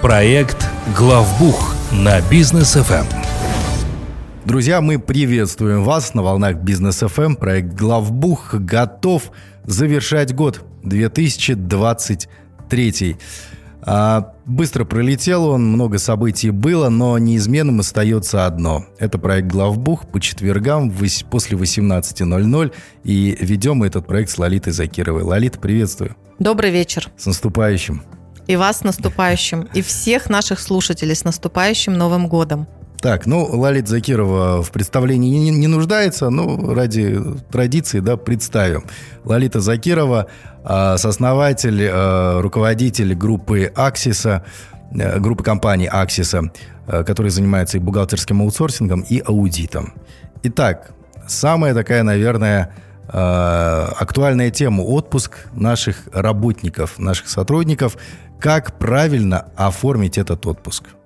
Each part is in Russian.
Проект «Главбух» на бизнес ФМ. Друзья, мы приветствуем вас на волнах Бизнес ФМ. Проект «Главбух» готов завершать год 2023. А, быстро пролетел он, много событий было, но неизменным остается одно. Это проект «Главбух» по четвергам после 18.00. И ведем мы этот проект с Лолитой Закировой. Лолита, приветствую. Добрый вечер. С наступающим. И вас с наступающим. И всех наших слушателей с наступающим Новым годом. Так, ну, Лалит Закирова в представлении не, не нуждается, но ради традиции, да, представим. Лалита Закирова, э, сооснователь, э, руководитель группы Аксиса, э, группы компаний Аксиса, э, которая занимается и бухгалтерским аутсорсингом, и аудитом. Итак, самая такая, наверное, э, актуальная тема – отпуск наших работников, наших сотрудников. Как правильно оформить этот отпуск –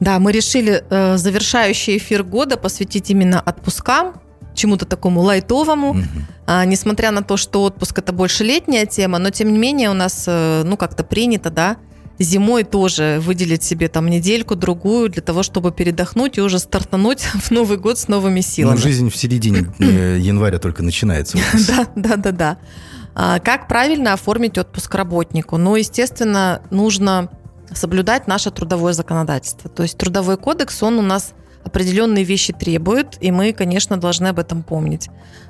да, мы решили э, завершающий эфир года посвятить именно отпускам, чему-то такому лайтовому. Угу. А, несмотря на то, что отпуск это больше летняя тема, но тем не менее у нас, э, ну, как-то принято, да, зимой тоже выделить себе там недельку, другую для того, чтобы передохнуть и уже стартануть в Новый год с новыми силами. Ну, жизнь в середине э, января только начинается. Да, да, да, да. А, как правильно оформить отпуск работнику? Ну, естественно, нужно соблюдать наше трудовое законодательство. То есть трудовой кодекс, он у нас определенные вещи требует, и мы, конечно, должны об этом помнить.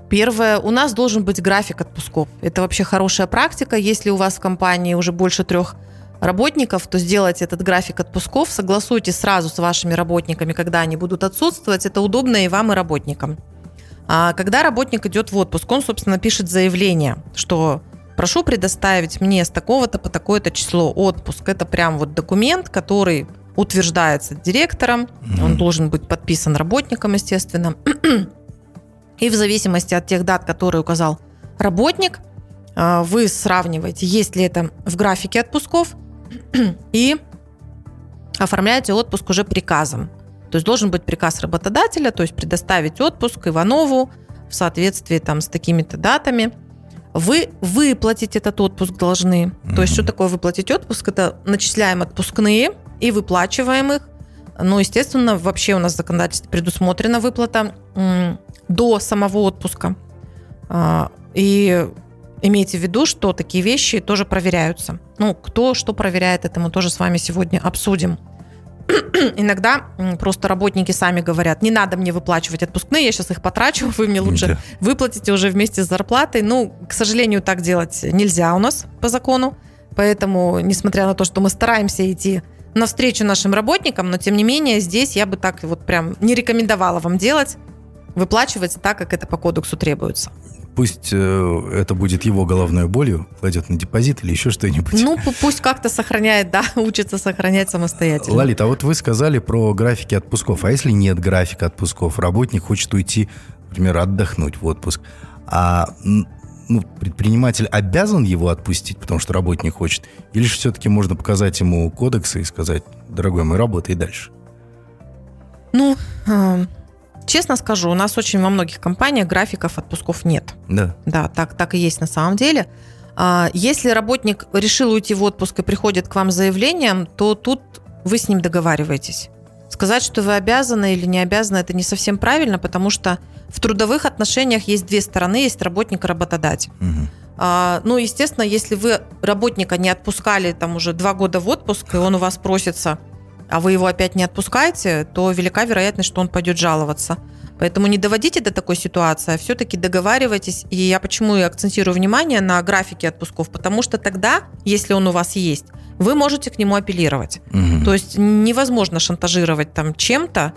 Первое, у нас должен быть график отпусков. Это вообще хорошая практика. Если у вас в компании уже больше трех работников, то сделайте этот график отпусков, согласуйте сразу с вашими работниками, когда они будут отсутствовать. Это удобно и вам, и работникам. А когда работник идет в отпуск, он, собственно, пишет заявление, что прошу предоставить мне с такого-то по такое-то число отпуск. Это прям вот документ, который утверждается директором, mm-hmm. он должен быть подписан работником, естественно. И в зависимости от тех дат, которые указал работник, а, вы сравниваете, есть ли это в графике отпусков, и оформляете отпуск уже приказом. То есть должен быть приказ работодателя, то есть предоставить отпуск Иванову в соответствии там с такими-то датами – вы выплатить этот отпуск должны. Mm-hmm. То есть, что такое выплатить отпуск? Это начисляем отпускные и выплачиваем их. Ну, естественно, вообще у нас в законодательстве предусмотрена выплата до самого отпуска. А, и имейте в виду, что такие вещи тоже проверяются. Ну, кто что проверяет, это мы тоже с вами сегодня обсудим. иногда просто работники сами говорят, не надо мне выплачивать отпускные, я сейчас их потрачу, вы мне лучше да. выплатите уже вместе с зарплатой. Ну, к сожалению, так делать нельзя у нас по закону. Поэтому, несмотря на то, что мы стараемся идти навстречу нашим работникам, но тем не менее здесь я бы так вот прям не рекомендовала вам делать, выплачивать так, как это по кодексу требуется пусть э, это будет его головной болью, кладет на депозит или еще что-нибудь. Ну, пусть как-то сохраняет, да, учится сохранять самостоятельно. Лолита, а вот вы сказали про графики отпусков. А если нет графика отпусков, работник хочет уйти, например, отдохнуть в отпуск, а ну, предприниматель обязан его отпустить, потому что работник хочет? Или же все-таки можно показать ему кодексы и сказать, дорогой мой, работай дальше? Ну, Честно скажу, у нас очень во многих компаниях графиков отпусков нет. Да. Да, так, так и есть на самом деле. А, если работник решил уйти в отпуск и приходит к вам с заявлением, то тут вы с ним договариваетесь. Сказать, что вы обязаны или не обязаны, это не совсем правильно, потому что в трудовых отношениях есть две стороны, есть работник и работодатель. Угу. А, ну, естественно, если вы работника не отпускали там уже два года в отпуск, и он у вас просится а вы его опять не отпускаете, то велика вероятность, что он пойдет жаловаться. Поэтому не доводите до такой ситуации, а все-таки договаривайтесь. И я почему и акцентирую внимание на графике отпусков, потому что тогда, если он у вас есть, вы можете к нему апеллировать. Угу. То есть невозможно шантажировать там чем-то,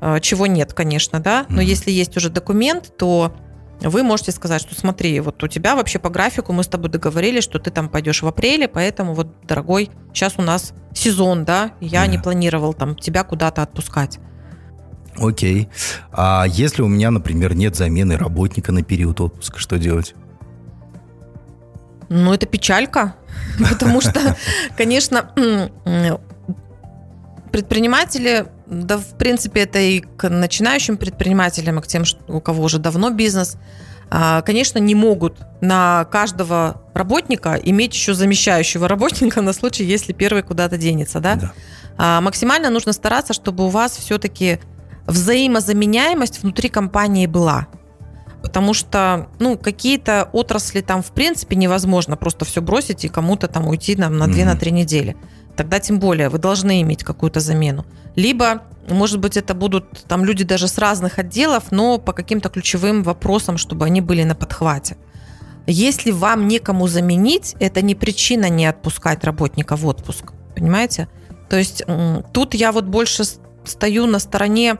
э, чего нет, конечно, да. Но угу. если есть уже документ, то вы можете сказать, что смотри, вот у тебя вообще по графику мы с тобой договорились, что ты там пойдешь в апреле, поэтому вот, дорогой, сейчас у нас сезон, да, я да. не планировал там тебя куда-то отпускать. Окей. А если у меня, например, нет замены работника на период отпуска, что делать? Ну, это печалька, потому что, конечно, предприниматели, да, в принципе, это и к начинающим предпринимателям, и к тем, у кого уже давно бизнес, а, конечно, не могут на каждого работника иметь еще замещающего работника на случай, если первый куда-то денется, да? да. А, максимально нужно стараться, чтобы у вас все-таки взаимозаменяемость внутри компании была. Потому что, ну, какие-то отрасли там, в принципе, невозможно просто все бросить и кому-то там уйти нам, на 2-3 на три недели. Тогда тем более вы должны иметь какую-то замену. Либо, может быть, это будут там люди даже с разных отделов, но по каким-то ключевым вопросам, чтобы они были на подхвате. Если вам некому заменить, это не причина не отпускать работника в отпуск. Понимаете? То есть тут я вот больше стою на стороне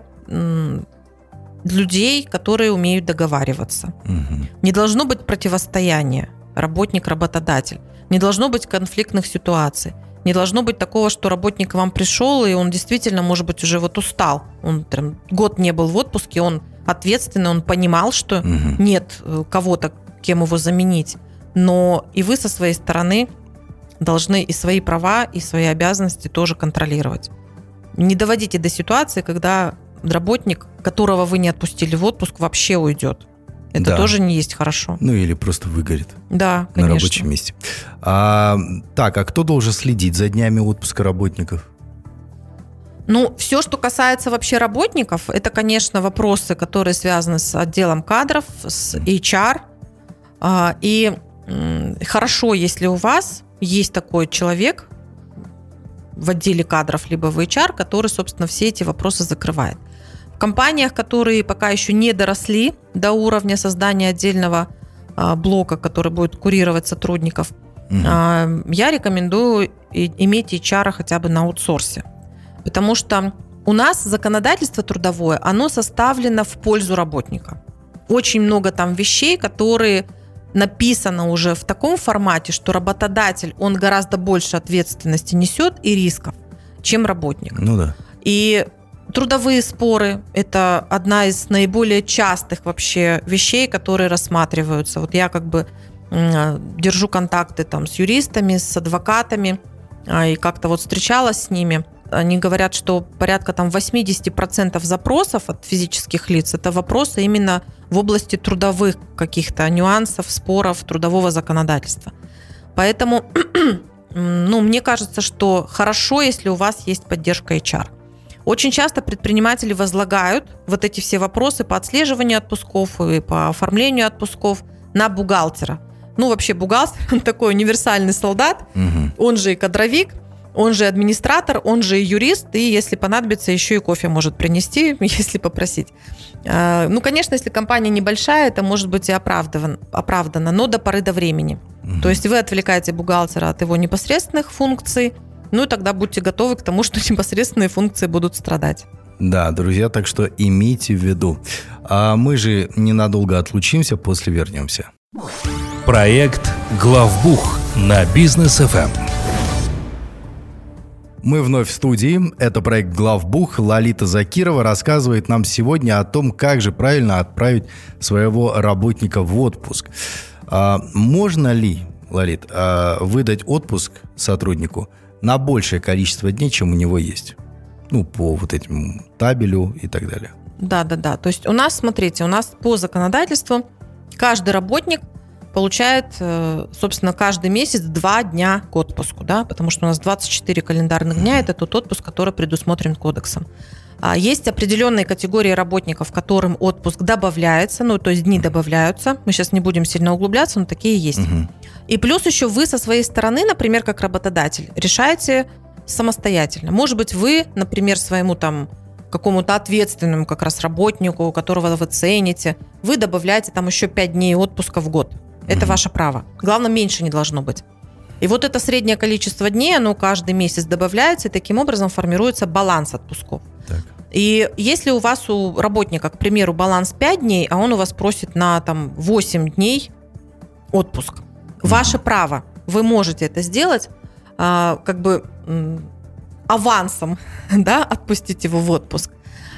людей, которые умеют договариваться. Угу. Не должно быть противостояния работник-работодатель. Не должно быть конфликтных ситуаций. Не должно быть такого, что работник к вам пришел, и он действительно, может быть, уже вот устал. Он там, год не был в отпуске, он ответственный, он понимал, что угу. нет э, кого-то, кем его заменить. Но и вы со своей стороны должны и свои права, и свои обязанности тоже контролировать. Не доводите до ситуации, когда работник, которого вы не отпустили в отпуск, вообще уйдет. Это да. тоже не есть хорошо. Ну или просто выгорит. Да, конечно. На рабочем месте. А, так, а кто должен следить за днями отпуска работников? Ну, все, что касается вообще работников, это, конечно, вопросы, которые связаны с отделом кадров, с HR. А, и хорошо, если у вас есть такой человек в отделе кадров, либо в HR, который, собственно, все эти вопросы закрывает. В компаниях, которые пока еще не доросли до уровня создания отдельного а, блока, который будет курировать сотрудников, угу. я рекомендую иметь HR хотя бы на аутсорсе. Потому что у нас законодательство трудовое, оно составлено в пользу работника. Очень много там вещей, которые написано уже в таком формате, что работодатель, он гораздо больше ответственности несет и рисков, чем работник. Ну да. И Трудовые споры – это одна из наиболее частых вообще вещей, которые рассматриваются. Вот я как бы держу контакты там с юристами, с адвокатами, а, и как-то вот встречалась с ними. Они говорят, что порядка там 80% запросов от физических лиц – это вопросы именно в области трудовых каких-то нюансов, споров трудового законодательства. Поэтому, ну, мне кажется, что хорошо, если у вас есть поддержка HR. Очень часто предприниматели возлагают вот эти все вопросы по отслеживанию отпусков и по оформлению отпусков на бухгалтера. Ну, вообще бухгалтер, он такой универсальный солдат, угу. он же и кадровик, он же администратор, он же и юрист, и если понадобится, еще и кофе может принести, если попросить. А, ну, конечно, если компания небольшая, это может быть и оправдано, оправдано но до поры до времени. Угу. То есть вы отвлекаете бухгалтера от его непосредственных функций, ну и тогда будьте готовы к тому, что непосредственные функции будут страдать. Да, друзья, так что имейте в виду. А мы же ненадолго отлучимся, после вернемся. Проект «Главбух» на бизнес FM. Мы вновь в студии. Это проект «Главбух». Лолита Закирова рассказывает нам сегодня о том, как же правильно отправить своего работника в отпуск. А можно ли, Лолит, а, выдать отпуск сотруднику – на большее количество дней, чем у него есть. Ну, по вот этим табелю и так далее. Да, да, да. То есть у нас, смотрите, у нас по законодательству каждый работник получает, э, собственно, каждый месяц два дня к отпуску, да, потому что у нас 24 календарных дня – это тот отпуск, который предусмотрен кодексом. А есть определенные категории работников, которым отпуск добавляется, ну, то есть дни добавляются. Мы сейчас не будем сильно углубляться, но такие есть. Угу. И плюс еще вы со своей стороны, например, как работодатель, решаете самостоятельно. Может быть, вы, например, своему там какому-то ответственному как раз работнику, которого вы цените, вы добавляете там еще 5 дней отпуска в год. Это угу. ваше право. Главное, меньше не должно быть. И вот это среднее количество дней, оно каждый месяц добавляется, и таким образом формируется баланс отпусков. Так. И если у вас у работника, к примеру, баланс 5 дней, а он у вас просит на там, 8 дней отпуск, ваше право, вы можете это сделать, а, как бы авансом, да, отпустить его в отпуск.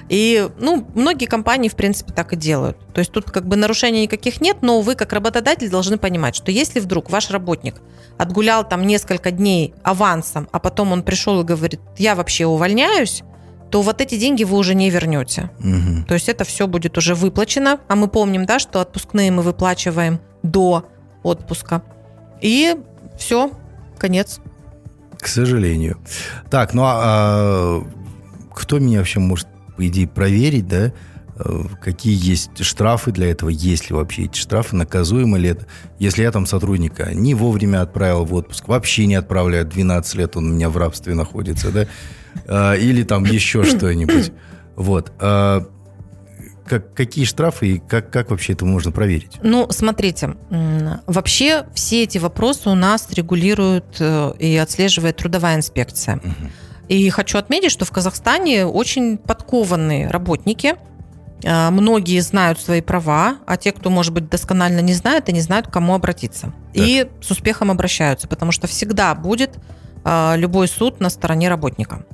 И, ну, многие компании, в принципе, так и делают. То есть тут как бы нарушений никаких нет, но вы, как работодатель, должны понимать, что если вдруг ваш работник отгулял там несколько дней авансом, а потом он пришел и говорит, я вообще увольняюсь, то вот эти деньги вы уже не вернете. Мгм. То есть это все будет уже выплачено. А мы помним, да, что отпускные мы выплачиваем до отпуска. И все, конец. К сожалению. Так, ну а, а кто меня вообще может, по идее, проверить, да? Э, Какие есть штрафы для этого? Есть ли вообще эти штрафы? Наказуемо ли это? Если я там сотрудника не вовремя отправил в отпуск, вообще не отправляю, 12 лет он у меня в рабстве находится, да? А, Или там еще что-нибудь. Вот. Как, какие штрафы и как, как вообще это можно проверить? Ну, смотрите, вообще все эти вопросы у нас регулирует э, и отслеживает трудовая инспекция. Мгм. И хочу отметить, что в Казахстане очень подкованные работники. Э, Многие знают свои права, а те, кто, может быть, досконально не знает, они знают, к кому обратиться. И с успехом обращаются, потому что всегда будет э, любой суд на стороне работника.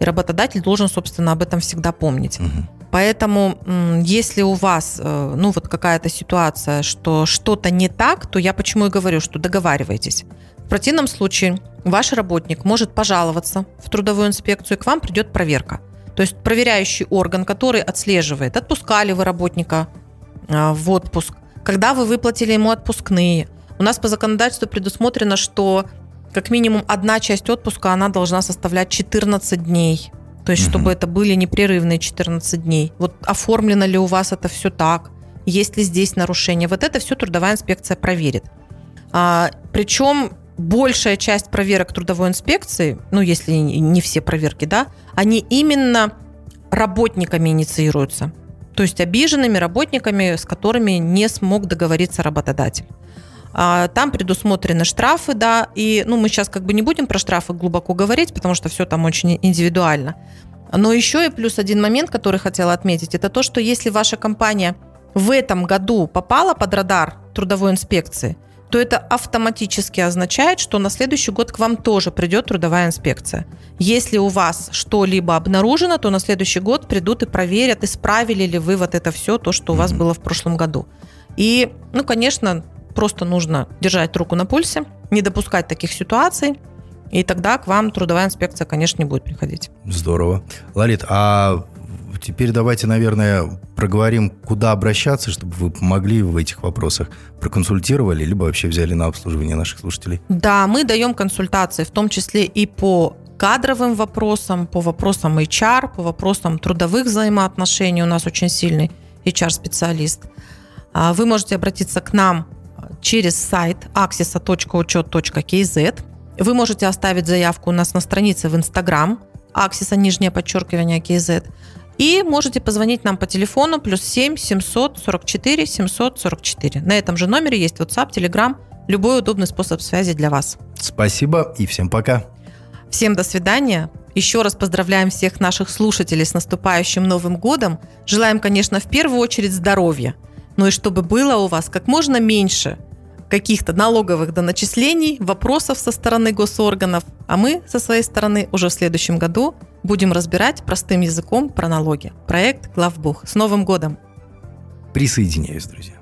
И работодатель должен, собственно, об этом всегда помнить. Мгм. Поэтому, если у вас, э, ну, вот какая-то ситуация, что что-то не так, то я почему и говорю, что договаривайтесь. В противном случае ваш работник может пожаловаться в трудовую инспекцию, и к вам придет проверка. То есть проверяющий орган, который отслеживает, отпускали вы работника э, в отпуск, когда вы выплатили ему отпускные. У нас по законодательству предусмотрено, что как минимум одна часть отпуска, она должна составлять 14 дней. То есть, чтобы это были непрерывные 14 дней. Вот оформлено ли у вас это все так? Есть ли здесь нарушения? Вот это все трудовая инспекция проверит. А, причем большая часть проверок трудовой инспекции, ну, если не все проверки, да, они именно работниками инициируются. То есть обиженными работниками, с которыми не смог договориться работодатель. А, Там предусмотрены штрафы, да, и ну, мы сейчас как бы не будем про штрафы глубоко говорить, потому что все там очень индивидуально. Но еще и плюс один момент, который хотела отметить, это то, что если ваша компания в этом году попала под радар трудовой инспекции, то это автоматически означает, что на следующий год к вам тоже придет трудовая инспекция. Если у вас что-либо обнаружено, то на следующий год придут и проверят, исправили ли вы вот это все, то, что у вас было в прошлом году. И, ну, конечно, просто нужно держать руку на пульсе, не допускать таких ситуаций, и тогда к вам трудовая инспекция, конечно, не будет приходить. Здорово. Лолит, а теперь давайте, наверное, проговорим, куда обращаться, чтобы вы помогли в этих вопросах, проконсультировали, либо вообще взяли на обслуживание наших слушателей. Да, мы даем консультации, в том числе и по кадровым вопросам, по вопросам HR, по вопросам трудовых взаимоотношений. У нас очень сильный HR-специалист. А, Вы можете обратиться к нам через сайт axisa.учет.kz. Вы можете оставить заявку у нас на странице в Инстаграм Аксиса, нижнее подчеркивание, KZ. И можете позвонить нам по телефону плюс 7 744 744. На этом же номере есть WhatsApp, Telegram, любой удобный способ связи для вас. Спасибо и всем пока. Всем до свидания. Еще раз поздравляем всех наших слушателей с наступающим Новым годом. Желаем, конечно, в первую очередь здоровья. Ну и чтобы было у вас как можно меньше каких-то налоговых доначислений, вопросов со стороны госорганов. А мы со своей стороны уже в следующем году будем разбирать простым языком про налоги. Проект «Главбух». С Новым годом! Присоединяюсь, друзья.